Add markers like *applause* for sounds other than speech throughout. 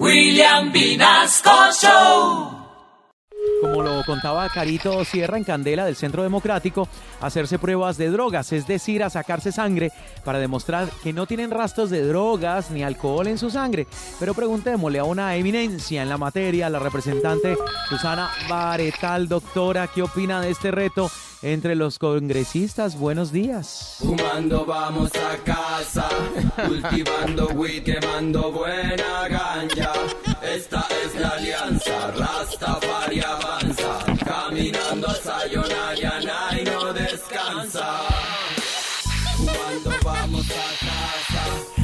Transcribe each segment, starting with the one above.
William Vinasco Show. Como lo contaba Carito Sierra en Candela del Centro Democrático, hacerse pruebas de drogas, es decir, a sacarse sangre para demostrar que no tienen rastros de drogas ni alcohol en su sangre. Pero preguntémosle a una eminencia en la materia, la representante Susana Baretal, doctora, ¿qué opina de este reto entre los congresistas? Buenos días. Fumando vamos a casa, *laughs* cultivando weed, quemando buena ganja. Esta es la alianza, Rastafari avanza, caminando a Sayonara y no descansa. Fumando vamos a casa,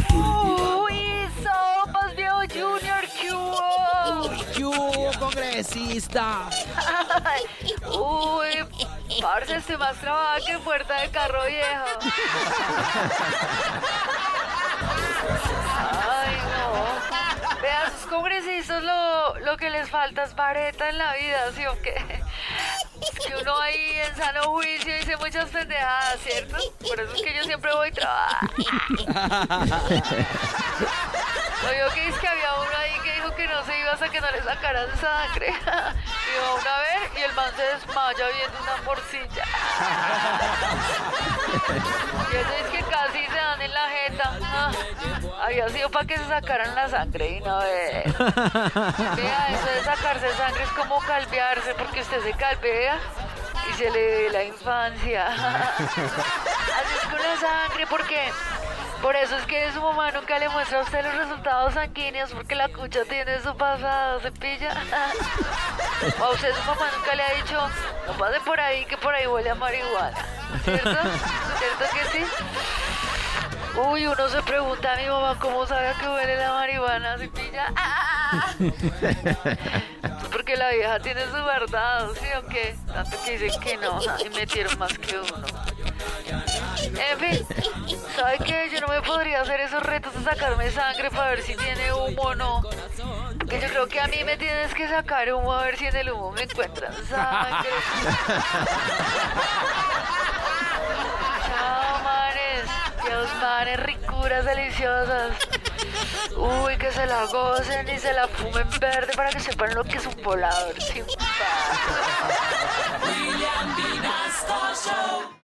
cultivando... Uy, sopas, viejo Junior, ¿qué hubo? ¿Qué hubo, congresista? *laughs* Uy, parce, estoy más trabada que puerta de carro viejo. Ay, no. Vean, sus congresistas lo, lo que les falta es vareta en la vida, ¿sí o qué? Que uno ahí en sano juicio dice muchas pendejadas, ¿cierto? Por eso es que yo siempre voy a trabajar. Vio que es que había uno ahí que dijo que no se iba hasta que no le sacaran sangre. Y va uno a ver y el man se desmaya viendo una morcilla. *laughs* Y eso es que casi se dan en la jeta. Ah, había sido para que se sacaran la sangre y no ve. Vea, eso de sacarse sangre es como calvearse porque usted se calvea y se le ve la infancia. *laughs* Así es con la sangre porque por eso es que su mamá nunca le muestra a usted los resultados sanguíneos porque la cucha tiene su pasado, se pilla. *laughs* A usted su mamá nunca le ha dicho, no pase por ahí que por ahí huele a marihuana. ¿Cierto? ¿Cierto que sí? Uy, uno se pregunta a mi mamá cómo sabe que huele la marihuana, se pilla. *laughs* Porque la vieja tiene su verdad, ¿sí o qué? Tanto que dicen que no, y metieron más que uno. En fin, ¿sabe qué? Yo no me podría hacer esos retos de sacarme sangre para ver si tiene humo o no. Porque yo creo que a mí me tienes que sacar humo a ver si en el humo me encuentran sangre. Chao, manes. Dios, manes, ricuras deliciosas. Uy, que se la gocen y se la fumen verde para que sepan lo que es un volador sin. William.